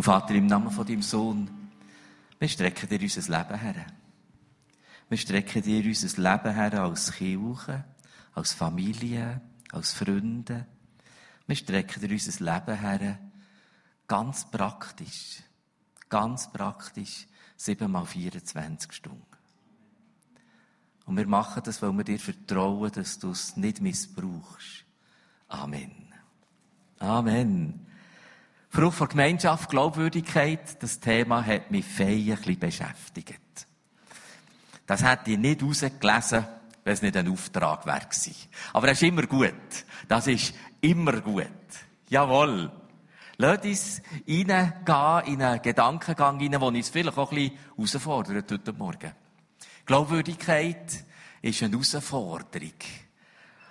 Und Vater, im Namen von deinem Sohn, wir strecken dir unser Leben her. Wir strecken dir unser Leben her als Kirche, als Familie, als Freunde. Wir strecken dir unser Leben her, ganz praktisch, ganz praktisch, 7 mal 24 Stunden. Und wir machen das, weil wir dir vertrauen, dass du es nicht missbrauchst. Amen. Amen. Frucht von Gemeinschaft, Glaubwürdigkeit, das Thema hat mich feierlich beschäftigt. Das hätte ich nicht rausgelesen, wenn es nicht ein Auftrag wäre Aber das ist immer gut. Das ist immer gut. Jawohl. Lass uns reingehen in einen Gedankengang rein, der uns vielleicht auch ein bisschen herausfordert heute Morgen. Glaubwürdigkeit ist eine Herausforderung.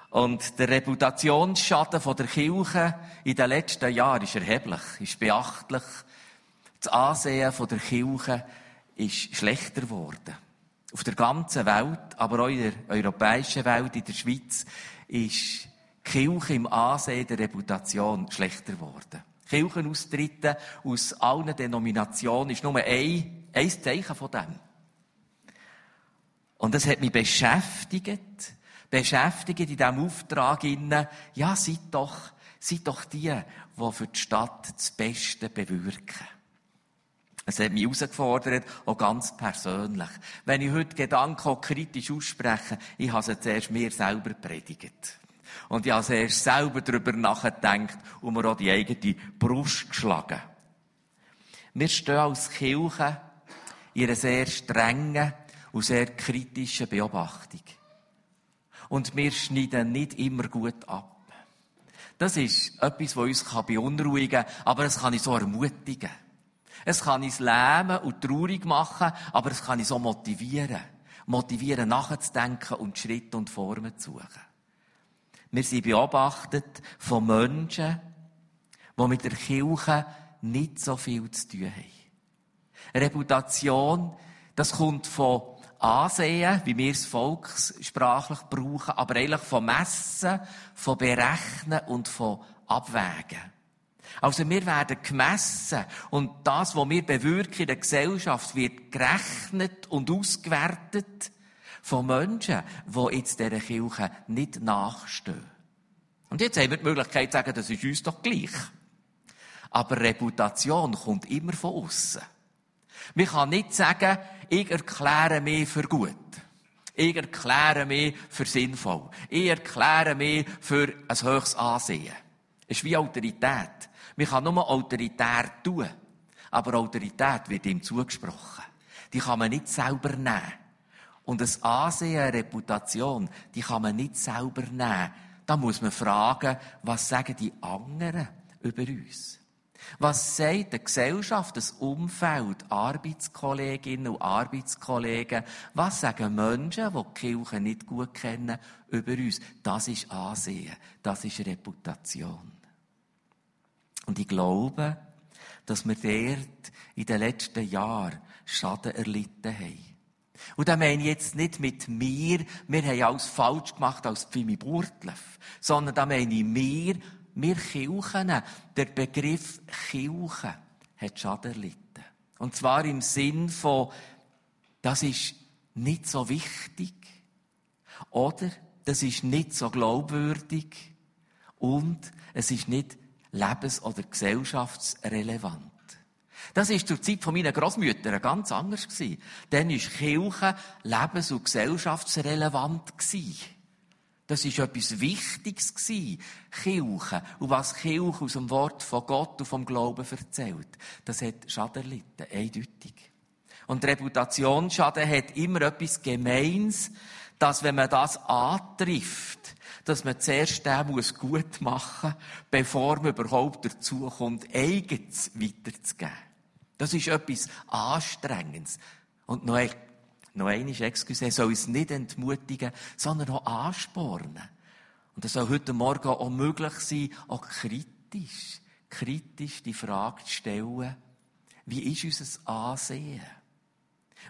Und der Reputationsschaden der Kirche in den letzten Jahren ist erheblich, ist beachtlich. Das Ansehen der Kirche ist schlechter geworden. Auf der ganzen Welt, aber auch in der europäischen Welt, in der Schweiz, ist Kirche im Ansehen der Reputation schlechter geworden. Kirchenaustritte aus allen Denominationen ist nur ein, ein Zeichen von dem. Und das hat mich beschäftigt, beschäftigt in diesem Auftrag innen, ja, seid doch, seid doch die, die für die Stadt das Beste bewirken. Es hat mich herausgefordert, auch ganz persönlich. Wenn ich heute Gedanken auch kritisch ausspreche, ich habe sie zuerst mir selber predigt. Und ich habe zuerst selber darüber nachgedacht und mir auch die eigene Brust geschlagen. Wir stehen als Kirche in einer sehr strengen und sehr kritischen Beobachtung. Und wir schneiden nicht immer gut ab. Das ist etwas, was uns beunruhigen kann, aber es kann uns so ermutigen. Es kann uns lähmen und traurig machen, aber es kann uns auch motivieren. Motivieren, nachzudenken und Schritte und Formen zu suchen. Wir sind beobachtet von Menschen, die mit der Kirche nicht so viel zu tun haben. Reputation, das kommt von Ansehen, wie wir es volkssprachlich brauchen, aber eigentlich von Messen, von Berechnen und von Abwägen. Also wir werden gemessen und das, was wir bewirken in der Gesellschaft, wird gerechnet und ausgewertet von Menschen, die jetzt dieser Kirche nicht nachstehen. Und jetzt haben wir die Möglichkeit zu sagen, das ist uns doch gleich. Aber Reputation kommt immer von außen. Man kann nicht sagen, ich erkläre mich für gut. Ich erkläre mich für sinnvoll. Ich erkläre mich für ein höchstes Ansehen. Es ist wie Autorität. Man kann nur autoritär tun. Aber Autorität wird ihm zugesprochen. Die kann man nicht selber nehmen. Und das Ansehen, eine Reputation, die kann man nicht selber nehmen. Da muss man fragen, was sagen die anderen über uns? Was sagt die Gesellschaft, das Umfeld, Arbeitskolleginnen und Arbeitskollegen? Was sagen Menschen, die die Kirche nicht gut kennen, über uns? Das ist Ansehen. Das ist Reputation. Und ich glaube, dass wir dort in den letzten Jahren Schaden erlitten haben. Und da meine ich jetzt nicht mit mir, wir haben alles falsch gemacht als Pfimi Burtleff, sondern da meine ich mir, wir Kirchen, der Begriff Kirche hat Schaden erlitten. Und zwar im Sinn von, das ist nicht so wichtig. Oder das ist nicht so glaubwürdig. Und es ist nicht lebens- oder gesellschaftsrelevant. Das ist zur Zeit von meinen Großmüttern ganz anders. Dann ist Kirche lebens- und gesellschaftsrelevant gewesen. Das ist etwas Wichtiges gewesen. Kirche. Und was Kirche aus dem Wort von Gott und vom Glauben erzählt. Das hat Schaden erlitten. Eindeutig. Und Reputationsschaden hat immer etwas Gemeins, dass wenn man das antrifft, dass man zuerst den muss gut machen muss, bevor man überhaupt dazu kommt, eigens weiterzugeben. Das ist etwas Anstrengendes. Und noch, noch einmal, excuse, soll es nicht entmutigen, sondern auch anspornen. Und es soll heute Morgen auch möglich sein, auch kritisch, kritisch die Frage zu stellen, wie ist unser Ansehen?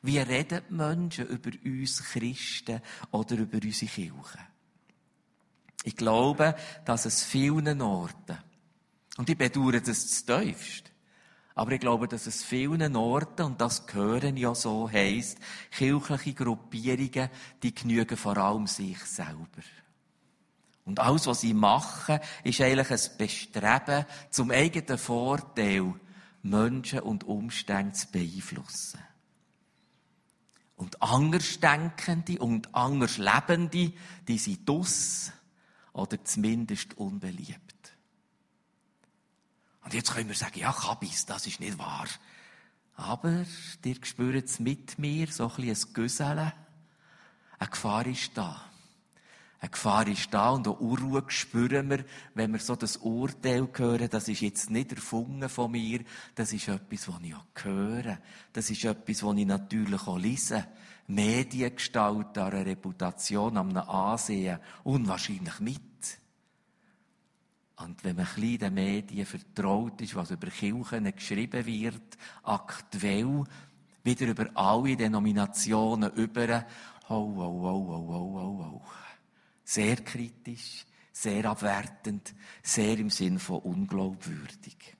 Wie reden die Menschen über uns Christen oder über unsere Kirche? Ich glaube, dass es vielen Orten, und ich bedauere das zu tiefst, Aber ich glaube, dass es vielen Orten, und das gehören ja so, heisst, kirchliche Gruppierungen, die genügen vor allem sich selber. Und alles, was sie machen, ist eigentlich ein Bestreben, zum eigenen Vorteil Menschen und Umstände zu beeinflussen. Und Andersdenkende und Anderslebende, die sind dus oder zumindest unbeliebt. Und jetzt können wir sagen, ja, Kabis, das ist nicht wahr. Aber dir spürt es mit mir so ein bisschen ein Güsseln. Eine Gefahr ist da. Eine Gefahr ist da und eine Unruhe spüren wir, wenn wir so das Urteil hören, das ist jetzt nicht erfunden von mir, das ist etwas, was ich auch höre. Das ist etwas, was ich natürlich auch lese. Mediengestalt, an einer Reputation, an einem Ansehen, unwahrscheinlich mit. Und wenn man ein den Medien vertraut ist, was über Kirchen geschrieben wird, aktuell, wieder über alle Denominationen über, oh, oh, oh, oh, oh, oh, oh. Sehr kritisch, sehr abwertend, sehr im Sinn von unglaubwürdig.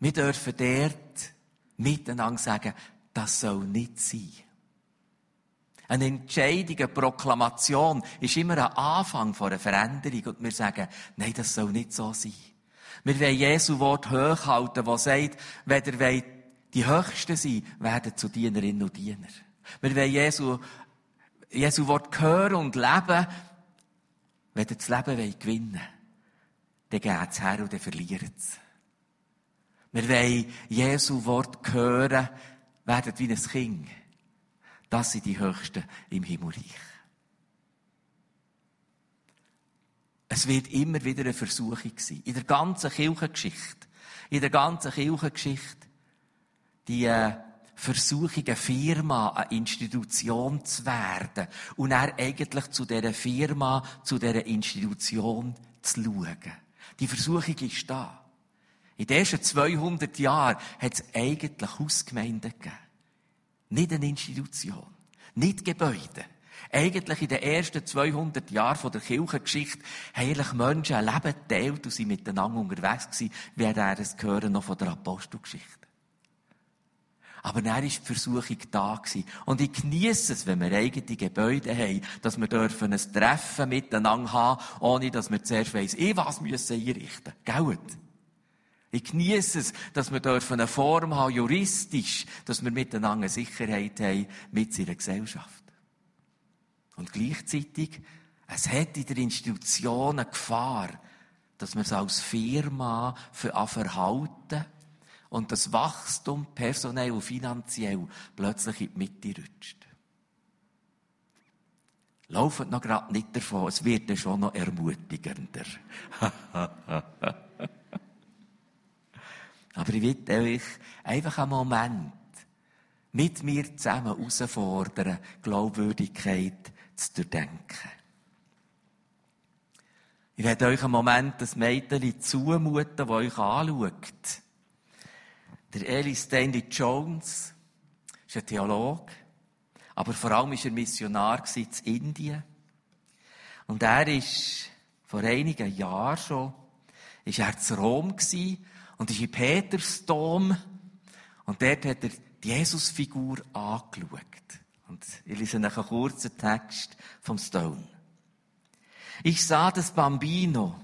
Wir dürfen dort miteinander sagen, das soll nicht sein. Eine Entscheidung, eine Proklamation ist immer ein Anfang von einer Veränderung und wir sagen, nein, das soll nicht so sein. Wir wollen Jesu Wort hochhalten, das sagt, wenn ihr die Höchsten sein werden zu Dienerinnen und Diener. Wir wollen Jesu Jesu Wort hören und leben, wenn ihr das Leben gewinnen wollt, dann geht es her und dann verliert es. Wir wollen Jesu Wort hören, werden wie ein Kind. Das sind die Höchsten im Himmelreich. Es wird immer wieder eine Versuchung sein. In der ganzen Kirchengeschichte. In der ganzen Kirchengeschichte. Die, äh, Versuchung, eine Firma, eine Institution zu werden und er eigentlich zu dieser Firma, zu dieser Institution zu schauen. Die Versuchung ist da. In den ersten 200 Jahren hat es eigentlich Hausgemeinden gegeben. Nicht eine Institution. Nicht Gebäude. Eigentlich in den ersten 200 Jahren der Kirchengeschichte haben eigentlich Menschen ein Leben geteilt und sind miteinander unterwegs gewesen, wie er es gehören noch von der Apostelgeschichte. Aber dann war die Versuchung da. Gewesen. Und ich genieße es, wenn wir eigene Gebäude haben, dass wir dürfen ein Treffen miteinander haben, ohne dass wir zuerst weiss, ich was müssen einrichten. Gell? Ich genieße es, dass wir dürfen eine Form haben, juristisch, dass wir miteinander Sicherheit haben mit seiner Gesellschaft. Und gleichzeitig, es hat in der Institution eine Gefahr, dass wir es als Firma für verhalten und das Wachstum personell und finanziell plötzlich in die Mitte rutscht. Laufen noch gerade nicht davon, es wird dann schon noch ermutigender. Aber ich will euch einfach einen Moment mit mir zusammen herausfordern, Glaubwürdigkeit zu durchdenken. Ich werde euch einen Moment das Mädchen zumuten, das euch anschaut. Der Eli Stanley Jones ist ein Theologe, aber vor allem war er Missionar in Indien. Und er ist vor einigen Jahren schon, ist er zu Rom und ist in Petersdom und dort hat er die Jesusfigur angeschaut. Und ich lese einen kurzen Text vom Stone. Ich sah das Bambino,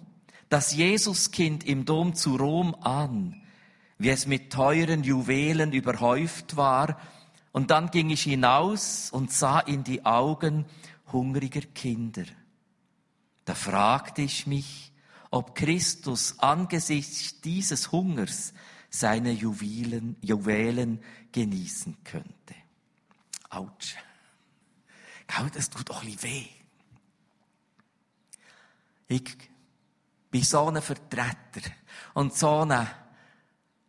das Jesuskind im Dom zu Rom an wie es mit teuren Juwelen überhäuft war, und dann ging ich hinaus und sah in die Augen hungriger Kinder. Da fragte ich mich, ob Christus angesichts dieses Hungers seine Juwelen, Juwelen genießen könnte. Autsch. Das tut doch ein weh. Ich bin so ein Vertreter und so ein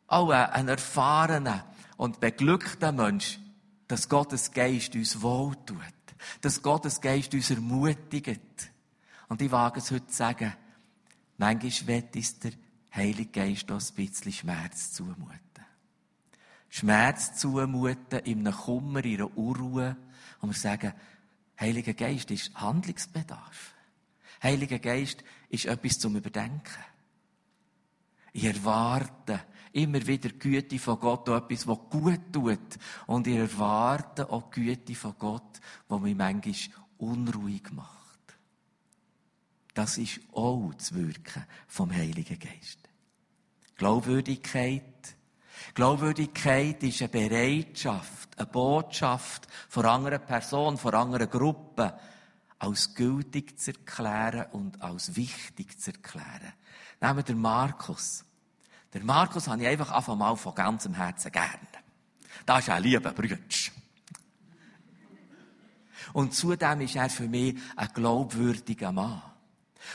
auch ein erfahrener und beglückter Mensch, dass Gottes Geist uns wohltut, dass Gottes Geist uns ermutigt. Und ich wage es heute zu sagen, manchmal wird es der Heilige Geist auch ein bisschen Schmerz zumuten. Schmerz zumuten in einem Kummer, in einer Unruhe, und wir sagen, Heiliger Geist ist Handlungsbedarf. Heiliger Geist ist etwas zum Überdenken. Ich erwarte immer wieder Güte von Gott, auch etwas, was gut tut. Und ich erwarte auch Güte von Gott, was mich manchmal unruhig macht. Das ist auch das Wirken vom Heiligen Geist. Glaubwürdigkeit. Glaubwürdigkeit ist eine Bereitschaft, eine Botschaft von anderen Personen, von anderen Gruppen, als gültig zu erklären und als wichtig zu erklären. Nehmen wir Markus. Der Markus habe ich einfach einfach mal von ganzem Herzen gern. Das ist ein lieber Brütsch. Und zudem ist er für mich ein glaubwürdiger Mann.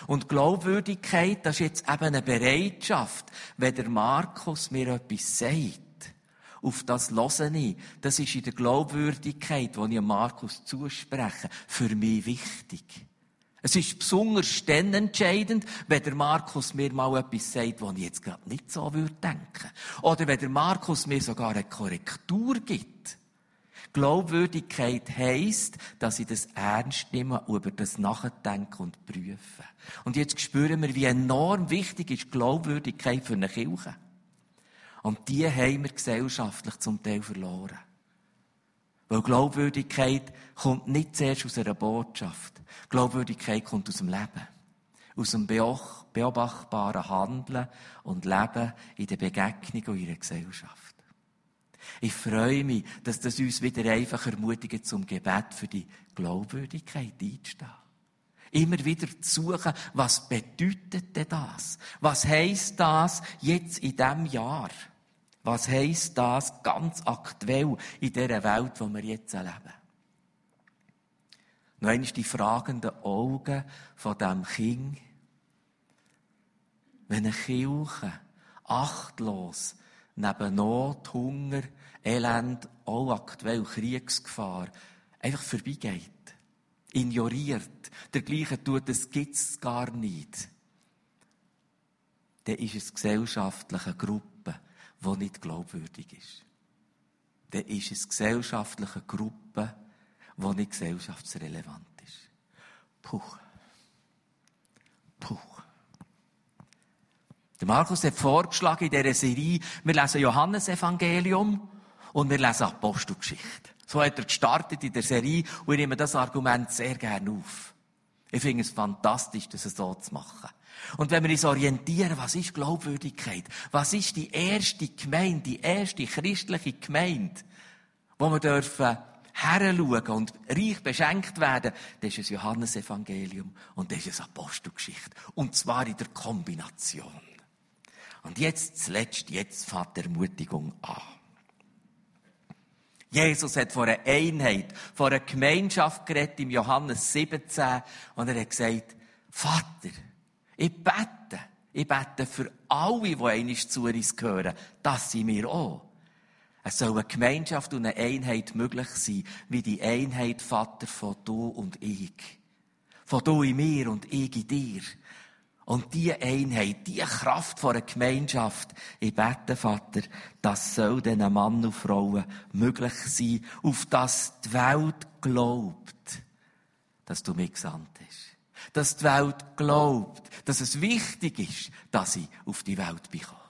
Und Glaubwürdigkeit, das ist jetzt eben eine Bereitschaft, wenn der Markus mir etwas sagt. Auf das höre ich. Das ist in der Glaubwürdigkeit, die ich Markus zuspreche, für mich wichtig. Es ist besonders dann entscheidend, wenn der Markus mir mal etwas sagt, was ich jetzt gerade nicht so würde denken. Oder wenn der Markus mir sogar eine Korrektur gibt. Glaubwürdigkeit heisst, dass ich das ernst nehme, über das nachdenke und prüfe. Und jetzt spüren wir, wie enorm wichtig ist Glaubwürdigkeit für eine Kirche. Und die haben wir gesellschaftlich zum Teil verloren. Weil Glaubwürdigkeit kommt nicht zuerst aus einer Botschaft. Glaubwürdigkeit kommt aus dem Leben. Aus dem beobachtbaren Handeln und Leben in der Begegnung und in der Gesellschaft. Ich freue mich, dass das uns wieder einfach ermutigt, zum Gebet für die Glaubwürdigkeit einzustehen. Immer wieder zu suchen, was bedeutet denn das? Was heisst das jetzt in diesem Jahr? Was heisst das ganz aktuell in dieser Welt, wo wir jetzt erleben? Noch einmal die fragenden Augen von dem Kind. Wenn eine Kirche achtlos neben Not, Hunger, Elend, auch aktuell Kriegsgefahr, einfach vorbeigeht, ignoriert, der Gleiche tut, das gibt's gar nicht, dann ist es gesellschaftliche Gruppe, die nicht glaubwürdig ist. Dann ist es gesellschaftliche Gruppe, die nicht gesellschaftsrelevant ist. Puh. Puh. Der Markus hat vorgeschlagen in dieser Serie, wir lesen Johannesevangelium und wir lesen Apostelgeschichte. So hat er gestartet in der Serie und ich nehme das Argument sehr gerne auf. Ich finde es fantastisch, das so zu machen. Und wenn wir uns orientieren, was ist Glaubwürdigkeit? Was ist die erste Gemeinde, die erste christliche Gemeinde, wo wir dürfen heranschauen und reich beschenkt werden, das ist das Johannesevangelium und das ist eine Apostelgeschichte. Und zwar in der Kombination. Und jetzt zuletzt, jetzt fängt die Ermutigung an. Jesus hat von einer Einheit, von einer Gemeinschaft geredet im Johannes 17 und er hat gesagt, Vater, ich bete, ich bete für alle, die einmal zu uns gehören, dass sie mir auch. Es soll eine Gemeinschaft und eine Einheit möglich sein, wie die Einheit, Vater, von du und ich. Von du in mir und ich in dir. Und diese Einheit, diese Kraft von einer Gemeinschaft, ich bete, Vater, das soll diesen Mann und Frauen möglich sein, auf das die Welt glaubt, dass du mich gesandt hast. Dass die Welt glaubt, dass es wichtig ist, dass ich auf die Welt bekomme.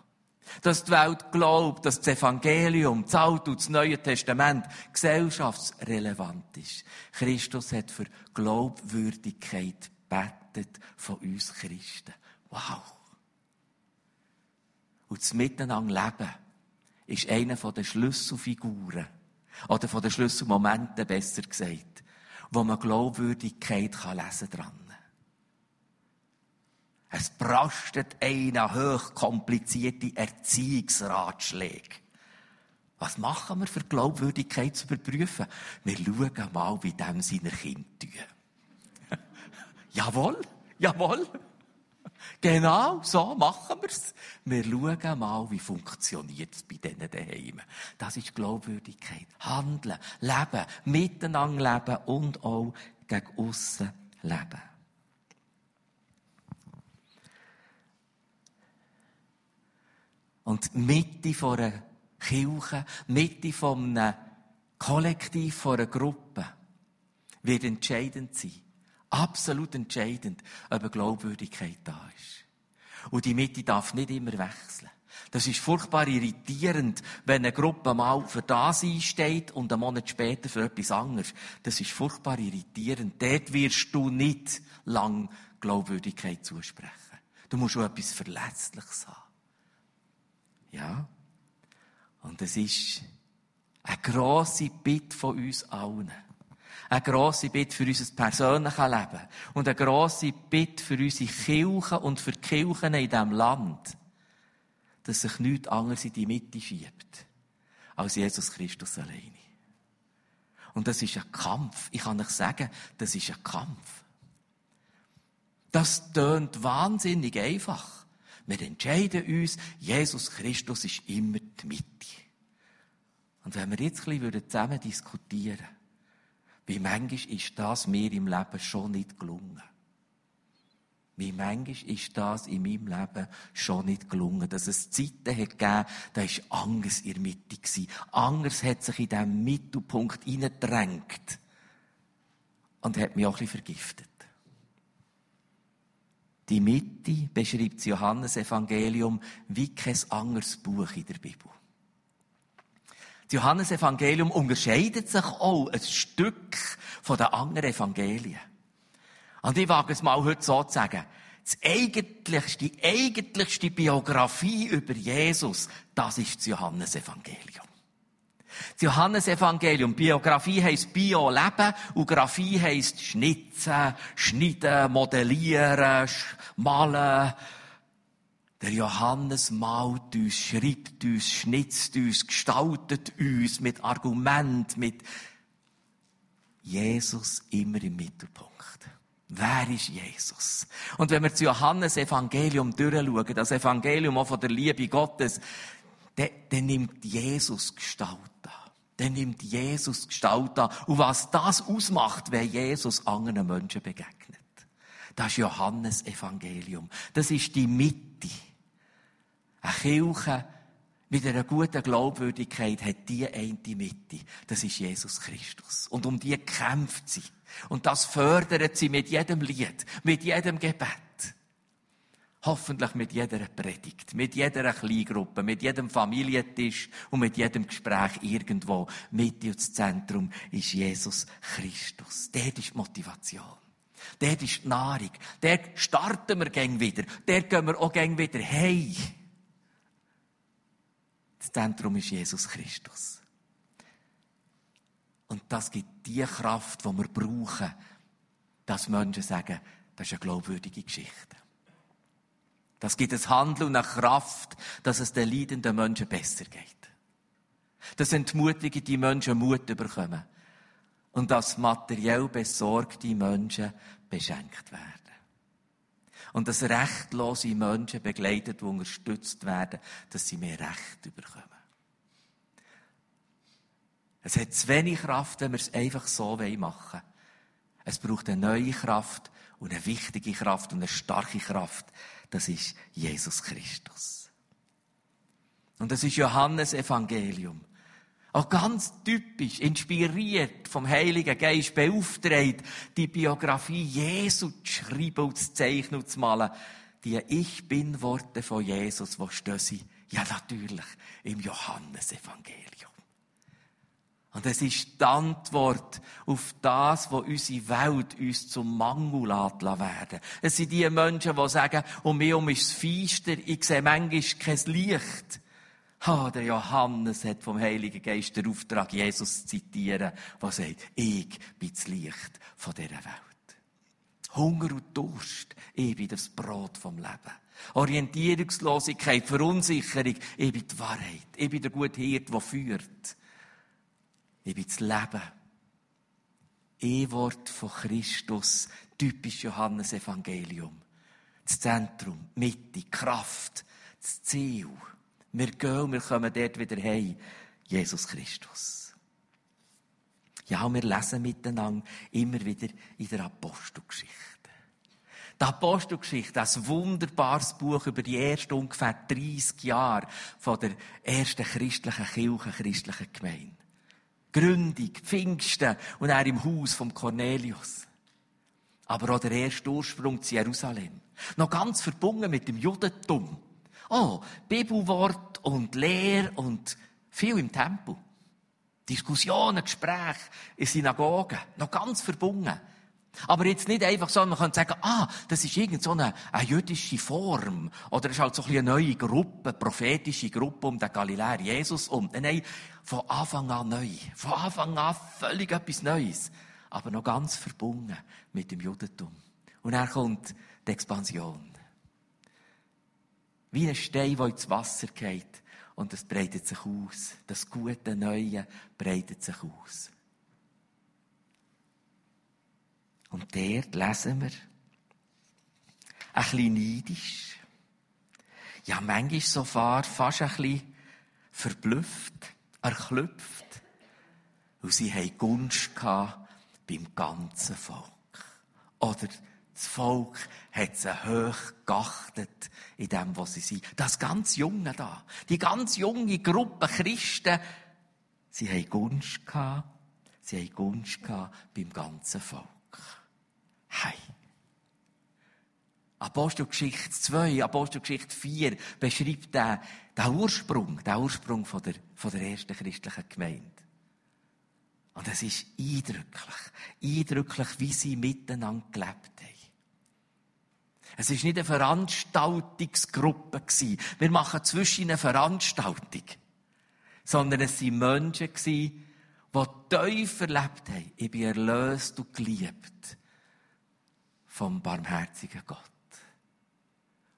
Dass die Welt glaubt, dass das Evangelium, das Alte und das Neue Testament gesellschaftsrelevant ist. Christus hat für Glaubwürdigkeit betet von uns Christen. Wow! Und das Miteinander leben ist einer der Schlüsselfiguren, oder von den Schlüsselmomenten besser gesagt, wo man Glaubwürdigkeit kann lesen dran. Es brastet einer hochkomplizierte Erziehungsratschläge. Was machen wir für Glaubwürdigkeit zu überprüfen? Wir schauen mal, wie dem seine Kinder tun. Jawohl, jawohl. Genau, so machen wir's. Wir schauen mal, wie es bei denen daheim. Das ist Glaubwürdigkeit. Handeln, leben, miteinander leben und auch gegen aussen leben. Und Mitte von einer Kirche, Mitte von einem Kollektiv, von einer Gruppe, wird entscheidend sein. Absolut entscheidend, ob eine Glaubwürdigkeit da ist. Und die Mitte darf nicht immer wechseln. Das ist furchtbar irritierend, wenn eine Gruppe mal für das einsteht und einen Monat später für etwas anderes. Das ist furchtbar irritierend. Dort wirst du nicht lang Glaubwürdigkeit zusprechen. Du musst auch etwas Verletzliches haben. Ja? Und es ist eine grosse Bitte von uns allen. Eine grosse Bitte für unser persönliches Leben. Und eine grosse Bitte für unsere Kirchen und für die Kirchen in diesem Land. Dass sich nichts anderes in die Mitte schiebt. Als Jesus Christus alleine. Und das ist ein Kampf. Ich kann euch sagen, das ist ein Kampf. Das tönt wahnsinnig einfach. Wir entscheiden uns, Jesus Christus ist immer die Mitte. Und wenn wir jetzt ein bisschen zusammen diskutieren würden, wie manchmal ist das mir im Leben schon nicht gelungen. Wie manchmal ist das in meinem Leben schon nicht gelungen, dass es Zeiten hat gegeben, da war Angst in der Mitte. Angst hat sich in diesen Mittelpunkt hineingedrängt und hat mich auch ein bisschen vergiftet. Die Mitte beschreibt das Johannesevangelium wie kein anderes Buch in der Bibel. Das Johannesevangelium unterscheidet sich auch ein Stück von den anderen Evangelien. Und ich wage es mal heute so zu sagen. Das eigentlichste, die eigentlichste Biografie über Jesus, das ist das Johannesevangelium. Das Johannesevangelium, Biografie heisst Bio, Leben, und Graphie heisst Schnitzen, Schneiden, Modellieren, Malen, der Johannes malt uns, schreibt uns, schnitzt uns, gestaltet uns mit Argument, mit Jesus immer im Mittelpunkt. Wer ist Jesus? Und wenn wir zu Johannes Evangelium durchschauen, das Evangelium auch von der Liebe Gottes, dann, dann nimmt Jesus Gestalt an. Dann nimmt Jesus Gestalt an. Und was das ausmacht, wenn Jesus anderen Menschen begegnet. Das ist Johannes Evangelium. Das ist die Mitte. Eine Kirche mit einer guten Glaubwürdigkeit hat die eine Mitte. Das ist Jesus Christus. Und um die kämpft sie. Und das fördert sie mit jedem Lied, mit jedem Gebet. Hoffentlich mit jeder Predigt, mit jeder Kleingruppe, mit jedem Familientisch und mit jedem Gespräch irgendwo. Mitte und Zentrum ist Jesus Christus. Dort ist die Motivation. Dort ist die Nahrung. Dort starten wir gern wieder. Dort gehen wir auch gern wieder hey. Das Zentrum ist Jesus Christus. Und das gibt die Kraft, die wir brauchen, dass Menschen sagen, das ist eine glaubwürdige Geschichte. Das gibt ein Handeln und eine Kraft, dass es den leidenden Menschen besser geht. Das entmutigen die Menschen Mut bekommen. Und dass materiell besorgte Menschen beschenkt werden. Und dass rechtlose Menschen begleitet und unterstützt werden, dass sie mehr Recht bekommen. Es hat zu wenig Kraft, wenn wir es einfach so machen wollen. Es braucht eine neue Kraft und eine wichtige Kraft und eine starke Kraft. Das ist Jesus Christus. Und das ist Johannes Evangelium. Auch ganz typisch, inspiriert vom Heiligen Geist, beauftragt, die Biografie Jesu zu schreiben und zu zeichnen und zu malen. Die Ich Bin-Worte von Jesus, wo stehen sie? Ja, natürlich, im Johannesevangelium. Und es ist die Antwort auf das, was unsere Welt uns zum Mangel werden Es sind die Menschen, die sagen, um mich um ist es feister, ich sehe manchmal kein Licht. Ah, der Johannes hat vom Heiligen Geist den Auftrag, Jesus zu zitieren, der sagt, ich bin das Licht von dieser Welt. Hunger und Durst, ich bin das Brot vom Leben. Orientierungslosigkeit, Verunsicherung, ich bin die Wahrheit. Ich bin der gute Hirt, der führt. Ich bin das Leben. E-Wort von Christus, typisch Johannes Evangelium. Das Zentrum, Mitte, Kraft, das Ziel. Wir gehen, wir kommen dort wieder heim. Jesus Christus. Ja, wir lesen miteinander immer wieder in der Apostelgeschichte. Die Apostelgeschichte, das wunderbares Buch über die ersten ungefähr 30 Jahre von der ersten christlichen Kirche, christlichen Gemeinde. Gründung, Pfingsten und er im Haus von Cornelius. Aber auch der erste Ursprung zu Jerusalem. Noch ganz verbunden mit dem Judentum. Oh, Bibelwort und Lehr und viel im Tempel. Diskussionen, Gespräche in Synagogen. Noch ganz verbunden. Aber jetzt nicht einfach so, man könnte sagen, ah, das ist irgend so jüdische Form. Oder es ist halt so ein eine neue Gruppe, eine prophetische Gruppe um den Galiläer Jesus um. Nein, von Anfang an neu. Von Anfang an völlig etwas Neues. Aber noch ganz verbunden mit dem Judentum. Und dann kommt die Expansion. Wie ein Stein, der ins Wasser geht. Und es breitet sich aus. Das gute Neue breitet sich aus. Und dort lesen wir, ein bisschen neidisch, ja, manchmal so fast ein bisschen verblüfft, erklüpft, weil sie hatten Gunst beim ganzen Volk. Oder das Volk hat sie hoch geachtet in dem, was sie sind. Das ganz Junge da, die ganz junge Gruppe Christen, sie haben Gunst gehabt, sie haben Gunst gehabt beim ganzen Volk. Hey. Apostelgeschichte 2, Apostelgeschichte 4 beschreibt den, den Ursprung, den Ursprung von der, von der ersten christlichen Gemeinde. Und es ist eindrücklich, eindrücklich, wie sie miteinander gelebt haben. Es ist nicht eine Veranstaltungsgruppe gewesen. Wir machen zwischen eine Veranstaltung. Sondern es waren Menschen gewesen, die tief erlebt haben. Ich bin erlöst und geliebt vom barmherzigen Gott.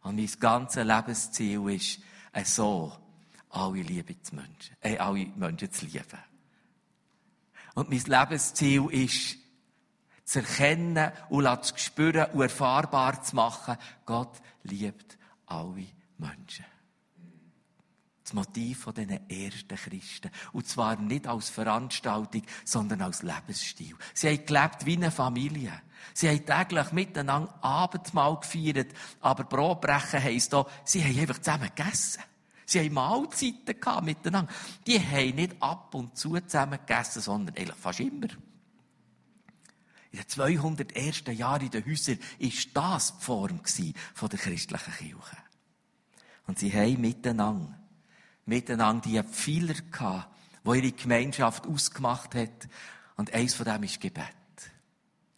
Und mein ganzes Lebensziel ist, so alle Liebe zu Menschen, äh, alle Menschen zu lieben. Und mein Lebensziel ist, zu erkennen und zu spüren und erfahrbar zu machen, Gott liebt alle Menschen. Das Motiv von diesen ersten Christen. Und zwar nicht als Veranstaltung, sondern als Lebensstil. Sie haben gelebt wie eine Familie. Sie haben täglich miteinander Abendmahl gefeiert. Aber Brotbrechen heisst auch, sie haben einfach zusammen gegessen. Sie haben Mahlzeiten gehabt miteinander. Die haben nicht ab und zu zusammen gegessen, sondern eigentlich fast immer. In den 200 ersten Jahren in den Häusern war das die Form der christlichen Kirche. Und sie haben miteinander miteinander die Pfeiler gehabt, die ihre Gemeinschaft ausgemacht hat. Und eins von dem ist Gebet.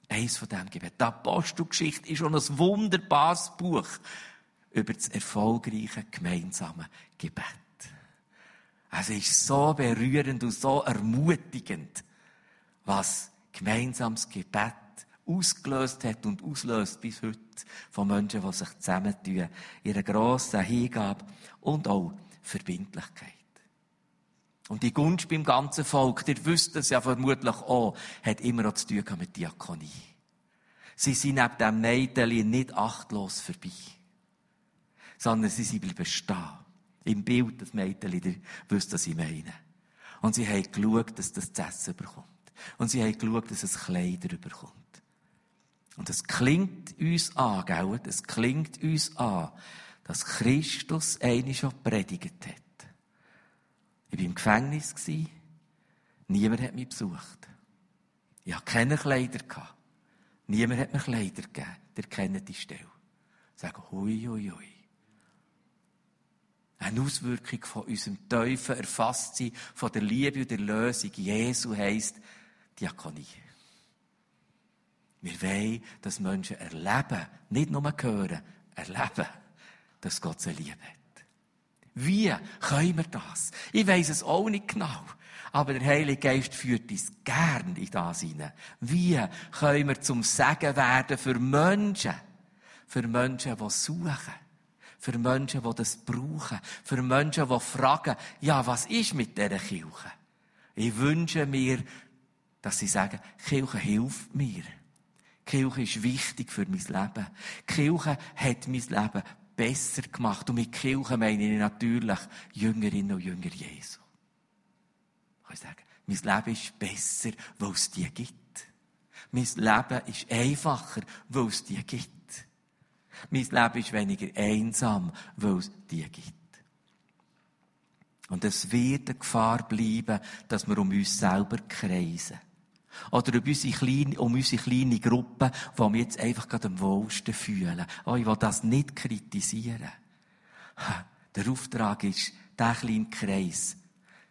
Eins von dem Gebet. Die Apostelgeschichte ist schon ein wunderbares Buch über das erfolgreiche gemeinsame Gebet. Es ist so berührend und so ermutigend, was gemeinsames Gebet ausgelöst hat und auslöst bis heute von Menschen, die sich zusammentun, ihre grossen Hingabe und auch Verbindlichkeit. Und die Gunst beim ganzen Volk, ihr wisst es ja vermutlich auch, hat immer auch zu tun mit Diakonie. Sie sind neben dem Mädchen nicht achtlos vorbei. Sondern sie sind bleiben stehen. Im Bild des Mädchen, ihr wisst, was ich meine. Und sie haben geschaut, dass das zu essen bekommt. Und sie haben geschaut, dass es Kleider bekommt. Und es klingt uns an, gell? Es klingt uns an, dass Christus eine schon predigt hat. Ich war im Gefängnis. Niemand hat mich besucht. Ich hatte keine Kleider. Niemand hat mir Kleider gegeben. Ihr kennt die Stelle. Sagen, hui, hui, hui. Eine Auswirkung von unserem tiefen Erfasstsein, von der Liebe und der Lösung Jesu heisst Diakonie. Wir wollen, dass Menschen erleben, nicht nur hören, erleben, dass Gott sie lieb hat. Wie können wir das? Ich weiss es auch nicht genau. Aber der Heilige Geist führt uns gern in das hinein. Wie können wir zum Segen werden für Menschen? Für Menschen, die suchen. Für Menschen, die das brauchen. Für Menschen, die fragen, ja, was ist mit dieser Kirche? Ich wünsche mir, dass sie sagen, Kirche hilft mir. Kirche ist wichtig für mein Leben. Kirche hat mein Leben besser gemacht. Und mit Kirche meine ich natürlich Jüngerinnen und Jünger Jesu. Ich kann sagen, mein Leben ist besser, weil es die gibt. Mein Leben ist einfacher, weil es die gibt. Mein Leben ist weniger einsam, weil es die gibt. Und es wird eine Gefahr bleiben, dass wir um uns selber kreisen. Oder um unsere kleine, um unsere kleine Gruppe, die wir jetzt einfach gerade am wohlsten fühlen. Oh, ich will das nicht kritisieren. Der Auftrag ist, diesen kleinen Kreis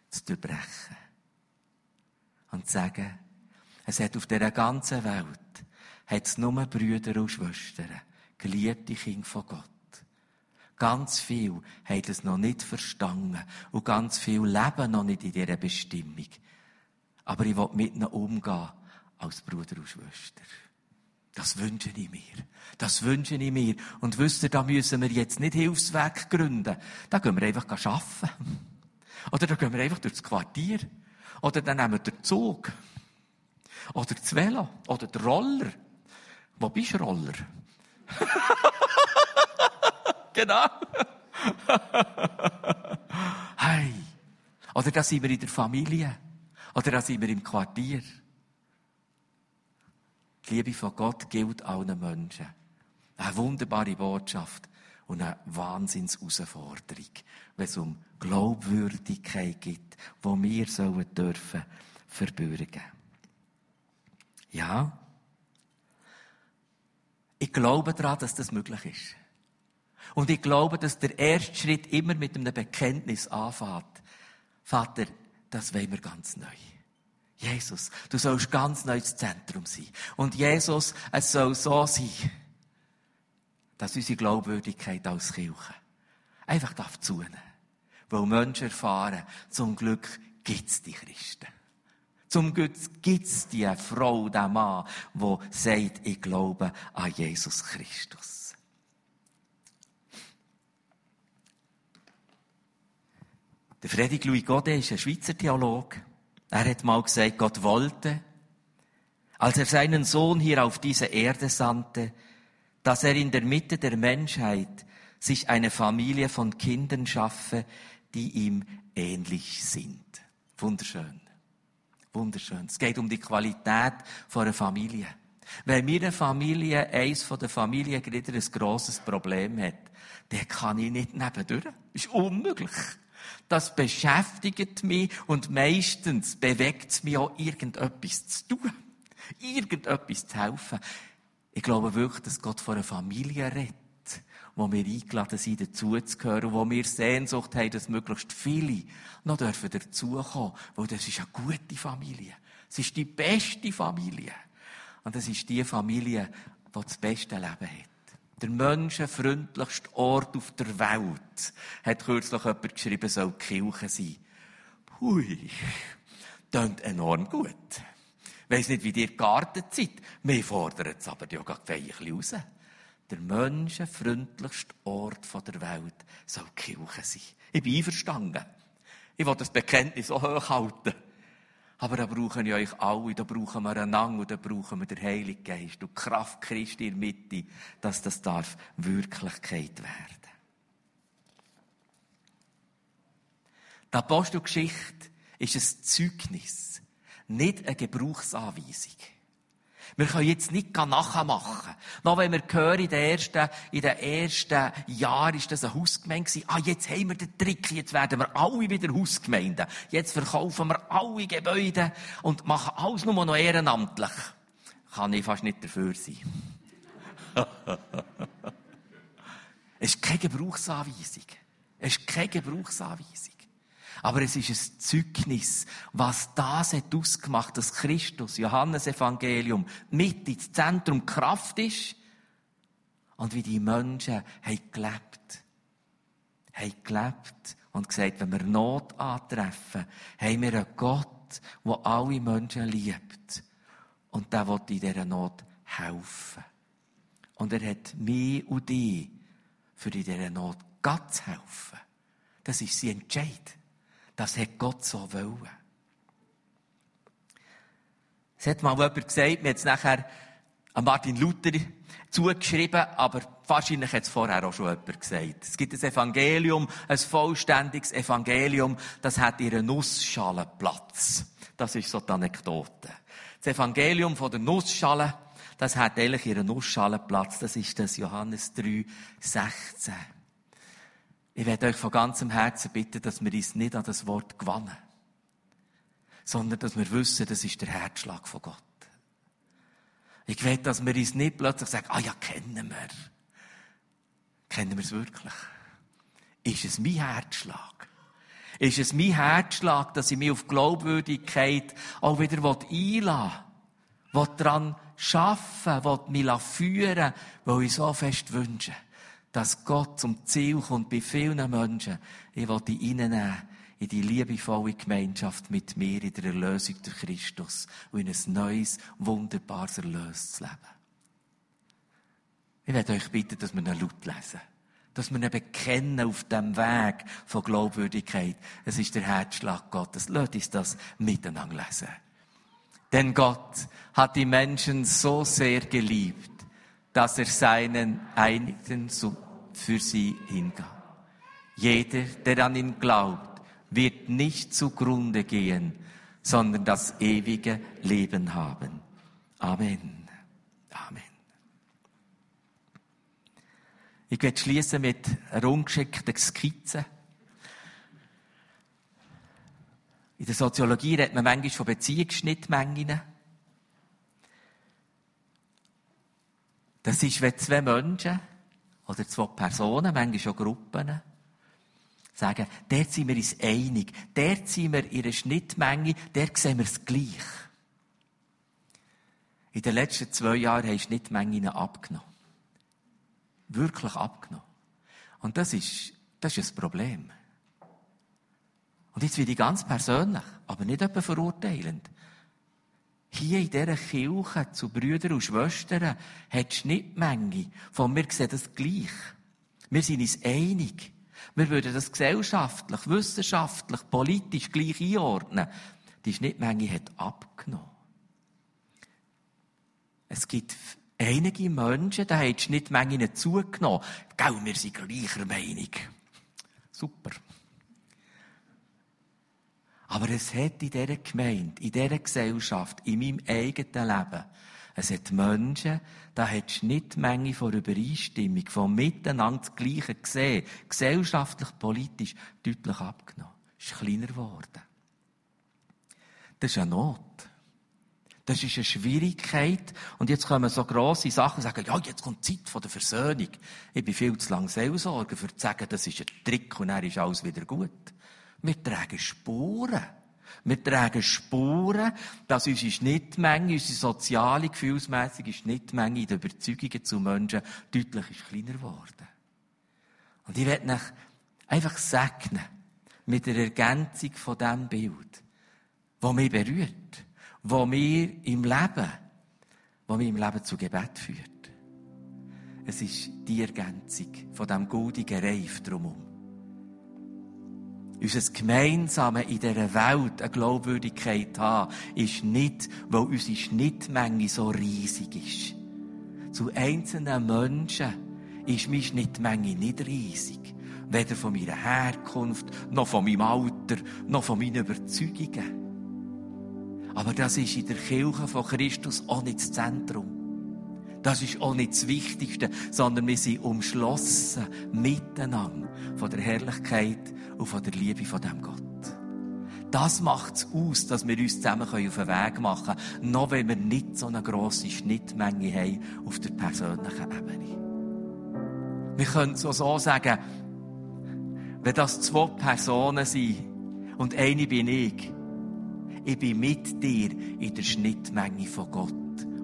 zu durchbrechen. Und zu sagen, es hat auf dieser ganzen Welt hat es nur Brüder und Schwestern, geliebte Kinder von Gott. Ganz viel haben es noch nicht verstanden und ganz viel leben noch nicht in dieser Bestimmung. Aber ich will mit ihnen umgehen als Bruder und Schwester. Das wünsche ich mir. Das wünsche ich mir. Und wisst ihr, da müssen wir jetzt nicht Hilfsweg gründen. Da gehen wir einfach arbeiten. Oder da gehen wir einfach durchs Quartier. Oder dann nehmen wir den Zug. Oder das Velo. Oder den Roller. Wo bist du Roller? genau. hey. Oder da sind wir in der Familie. Oder da sind wir im Quartier. Die Liebe von Gott gilt allen Menschen. Eine wunderbare Botschaft und eine Wahnsinnsherausforderung, wenn es um Glaubwürdigkeit geht, wo wir sollen dürfen verbürgen. Ja. Ich glaube daran, dass das möglich ist. Und ich glaube, dass der erste Schritt immer mit einem Bekenntnis anfängt. Vater, das wollen wir ganz neu. Jesus, du sollst ganz neu das Zentrum sein. Und Jesus, es soll so sein, dass unsere Glaubwürdigkeit als Kirche einfach darf zunehmen. Weil Menschen erfahren, zum Glück gibt's die Christen. Zum Glück gibt's die Frau, der Mann, wo sagt, ich glaube an Jesus Christus. Der Friedrich Louis Godet ist ein Schweizer Theologe. Er hat mal gesagt, Gott wollte, als er seinen Sohn hier auf diese Erde sandte, dass er in der Mitte der Menschheit sich eine Familie von Kindern schaffe, die ihm ähnlich sind. Wunderschön. Wunderschön. Es geht um die Qualität von einer Familie. Wenn mir eine Familie, eins von den Familiengliedern ein grosses Problem hat, dann kann ich nicht nebendurch. Ist unmöglich. Das beschäftigt mich und meistens bewegt es mich auch, irgendetwas zu tun. Irgendetwas zu helfen. Ich glaube wirklich, dass Gott von einer Familie redet, wo wir eingeladen sind, dazuzugehören, wo wir Sehnsucht haben, dass möglichst viele noch dürfen dazukommen, weil das ist eine gute Familie. Es ist die beste Familie. Und es ist die Familie, die das beste Leben hat. Der menschenfreundlichste Ort auf der Welt, hat kürzlich jemand geschrieben, soll die Kirche sein. Hui, klingt enorm gut. Ich weiss nicht, wie ihr geartet seid. Wir fordern es aber ja gerade ein bisschen raus. Der menschenfreundlichste Ort der Welt soll die Kirche sein. Ich bin einverstanden. Ich will das Bekenntnis so hoch halten. Aber da brauchen wir euch alle, da brauchen wir einander und da brauchen wir den Heiligen Geist und die Kraft Christi in der Mitte, dass das darf Wirklichkeit werden. Die Apostelgeschichte ist ein Zeugnis, nicht eine Gebrauchsanweisung. Wir können jetzt nicht nachmachen. Noch wenn wir hören, in den ersten, in den ersten Jahren ist das eine Hausgemeinde. Ah, jetzt haben wir den Trick, jetzt werden wir alle wieder Hausgemeinden. Jetzt verkaufen wir alle Gebäude und machen alles nur noch ehrenamtlich. Kann ich fast nicht dafür sein. es ist keine Gebrauchsanweisung. Es ist keine Gebrauchsanweisung. Aber es ist ein Zeugnis, was das hat ausgemacht, dass Christus, Johannes Evangelium, mit ins Zentrum Kraft ist und wie die Menschen haben gelebt. Haben gelebt und gesagt, wenn wir Not antreffen, haben wir einen Gott, der alle Menschen liebt. Und der will in dieser Not helfen. Und er hat mich und dich für in dieser Not Gott zu helfen. Das ist sein Entscheid. Das hat Gott so wollen. Es hat mal jemand gesagt, mir hat es nachher an Martin Luther zugeschrieben, aber wahrscheinlich hat es vorher auch schon jemand gesagt. Es gibt ein Evangelium, ein vollständiges Evangelium, das hat ihren Nussschalenplatz. Das ist so die Anekdote. Das Evangelium von der Nussschale, das hat eigentlich ihren Nussschalenplatz. Das ist das Johannes 3, 16. Ich werde euch von ganzem Herzen bitten, dass wir uns nicht an das Wort gewannen. sondern dass wir wissen, das ist der Herzschlag von Gott. Ich will, dass wir uns nicht plötzlich sagen, ah ja, kennen wir. Kennen wir es wirklich? Ist es mein Herzschlag? Ist es mein Herzschlag, dass ich mich auf Glaubwürdigkeit auch wieder einlasse? Will daran arbeiten, will mich führen, weil ich so fest wünsche, dass Gott zum Ziel kommt bei vielen Menschen. Ich will die reinnehmen in die liebevolle Gemeinschaft mit mir in der Erlösung durch Christus und in ein neues, wunderbares, erlöstes Leben. Ich werde euch bitten, dass wir ihn laut lesen. Dass wir ihn bekennen auf dem Weg von Glaubwürdigkeit. Es ist der Herzschlag Gottes. Lasst uns das miteinander lesen. Denn Gott hat die Menschen so sehr geliebt, dass er seinen Einigen für sie hingab. Jeder, der an ihn glaubt, wird nicht zugrunde gehen, sondern das ewige Leben haben. Amen. Amen. Ich werde schließen mit einer ungeschickten Skizze. In der Soziologie redet man manchmal von Beziehungsschnittmengen. Das ist, wenn zwei Menschen oder zwei Personen, manchmal auch Gruppen, sagen, dort sind wir uns einig, dort sind wir in einer Schnittmenge, dort sehen wir es gleich. In den letzten zwei Jahren haben Schnittmengen abgenommen. Wirklich abgenommen. Und das ist, das ist ein Problem. Und jetzt werde ich ganz persönlich, aber nicht etwa verurteilend. Hier in dieser Kirche zu Brüdern und Schwestern hat die Schnittmenge von mir sehen das gleich. Wir sind uns einig. Wir würden das gesellschaftlich, wissenschaftlich, politisch gleich einordnen. Die Schnittmenge hat abgenommen. Es gibt einige Menschen, da haben die Schnittmenge nicht zugenommen. Gell, wir sind gleicher Meinung. Super. Aber es hat in dieser Gemeinde, in dieser Gesellschaft, in meinem eigenen Leben, es hat Menschen, da hat die Schnittmenge von Übereinstimmung, von Miteinander das Gleiche gesehen, gesellschaftlich, politisch, deutlich abgenommen. Es ist kleiner geworden. Das ist eine Not. Das ist eine Schwierigkeit. Und jetzt kommen so grosse Sachen und sagen, ja, jetzt kommt die Zeit der Versöhnung. Ich bin viel zu lange Seelsorger, um zu sagen, das ist ein Trick und dann ist alles wieder gut. Wir tragen Spuren. Wir tragen Spuren, dass unsere Schnittmenge, unsere soziale, gefühlsmäßige Schnittmenge in den Überzeugungen zu Menschen deutlich ist kleiner geworden. Und ich werde euch einfach segnen mit der Ergänzung von diesem Bild, das mich berührt, das mir im Leben, das mich im Leben zu Gebet führt. Es ist die Ergänzung von diesem goldigen Reif drumherum. Unser Gemeinsame in dieser Welt eine Glaubwürdigkeit haben, ist nicht, weil unsere Schnittmenge so riesig ist. Zu einzelnen Menschen ist meine Schnittmenge nicht riesig. Weder von meiner Herkunft, noch von meinem Alter, noch von meinen Überzeugungen. Aber das ist in der Kirche von Christus auch nicht das Zentrum. Das ist auch nicht das Wichtigste, sondern wir sind umschlossen miteinander von der Herrlichkeit und von der Liebe von dem Gott. Das macht es aus, dass wir uns zusammen auf den Weg machen können, noch wenn wir nicht so eine grosse Schnittmenge haben auf der persönlichen Ebene. Wir können so, so sagen, wenn das zwei Personen sind und eine bin ich, ich bin mit dir in der Schnittmenge von Gott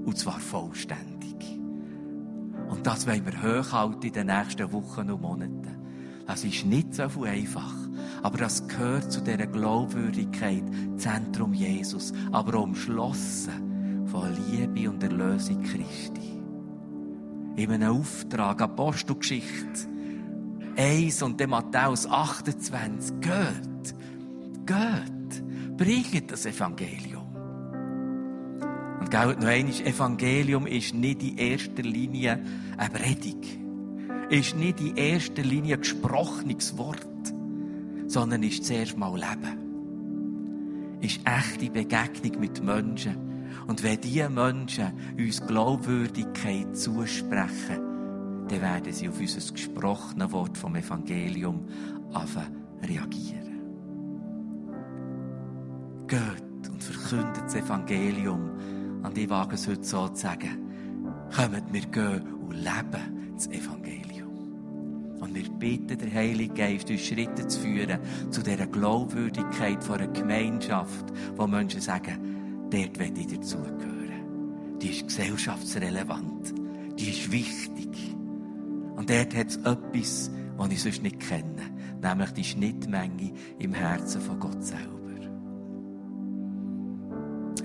und zwar vollständig. Und das wollen wir hochhalten in den nächsten Wochen und Monaten. Das ist nicht so einfach. Aber das gehört zu dieser Glaubwürdigkeit, Zentrum Jesus, aber umschlossen von Liebe und Erlösung Christi. In einem Auftrag, Apostelgeschichte 1 und dann Matthäus 28. Geht, geht, bringt das Evangelium. Und gell, noch einmal, Evangelium ist nicht in erster Linie eine Predigt. Ist nicht in erster Linie ein gesprochenes Wort sondern ist zuerst mal Leben. Ist echte Begegnung mit Menschen. Und wenn diese Menschen uns Glaubwürdigkeit zusprechen, dann werden sie auf unser gesprochenes Wort vom Evangelium reagieren. Geht und kündet das Evangelium. Und ich wage es heute so zu sagen. Kommt, wir gehen und leben das Evangelium. Und wir bitten den Heiligen Geist, uns Schritte zu führen zu dieser Glaubwürdigkeit von einer Gemeinschaft, wo Menschen sagen, dort will ich dazugehören. Die ist gesellschaftsrelevant. Die ist wichtig. Und dort hat es etwas, was ich sonst nicht kenne. Nämlich die Schnittmenge im Herzen von Gott selber.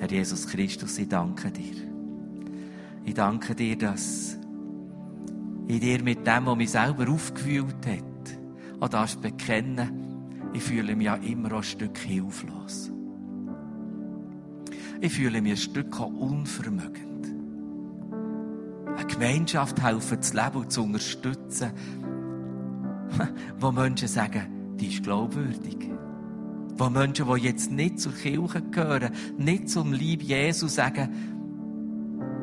Herr Jesus Christus, ich danke dir. Ich danke dir, dass ich dir mit dem, was mich selber aufgewühlt hat, auch das bekennen, ich fühle mich ja immer ein Stück hilflos. Ich fühle mich ein Stück unvermögend. Eine Gemeinschaft helfen zu leben und zu unterstützen, wo Menschen sagen, die ist glaubwürdig. Wo Menschen, die jetzt nicht zur Kirche gehören, nicht zum Lieb Jesu sagen,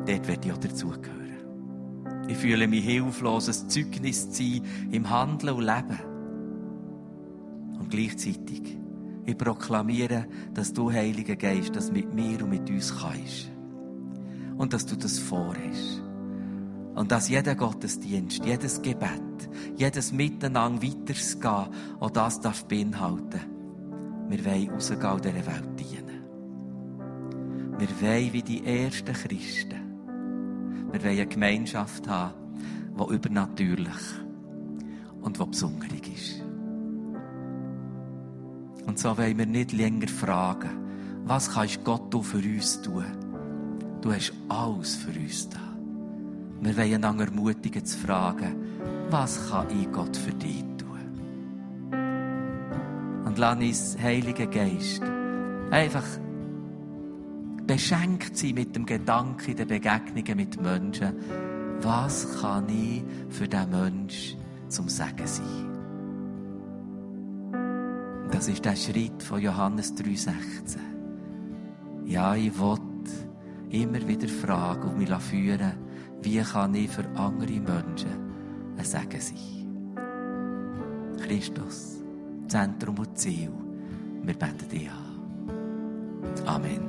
dort werde ich auch dazugehören. Ich fühle mich hilflos, ein Zeugnis zu sein im Handeln und Leben. Und gleichzeitig, ich proklamiere, dass du, Heiliger Geist, das mit mir und mit uns kannst. Und dass du das vorhast. Und dass jeder Gottesdienst, jedes Gebet, jedes Miteinander weiterzugehen, auch das darf beinhalten wir wollen rausgehen und dieser Welt dienen. Wir wollen wie die ersten Christen. Wir wollen eine Gemeinschaft haben, die übernatürlich und die besonderig ist. Und so wollen wir nicht länger fragen, was kannst Gott für uns tun? Du hast alles für uns da. Wir wollen einander ermutigen zu fragen, was kann ich Gott für dich lass uns, Heiliger Geist, einfach beschenkt sein mit dem Gedanken der Begegnungen mit Menschen. Was kann ich für diesen Menschen zum Sagen sein? Das ist der Schritt von Johannes 3,16. Ja, ich will immer wieder fragen und mich führen, wie kann ich für andere Menschen ein Sagen sein? Christus. Zentrum und Ziel. Wir beten dich an. Amen.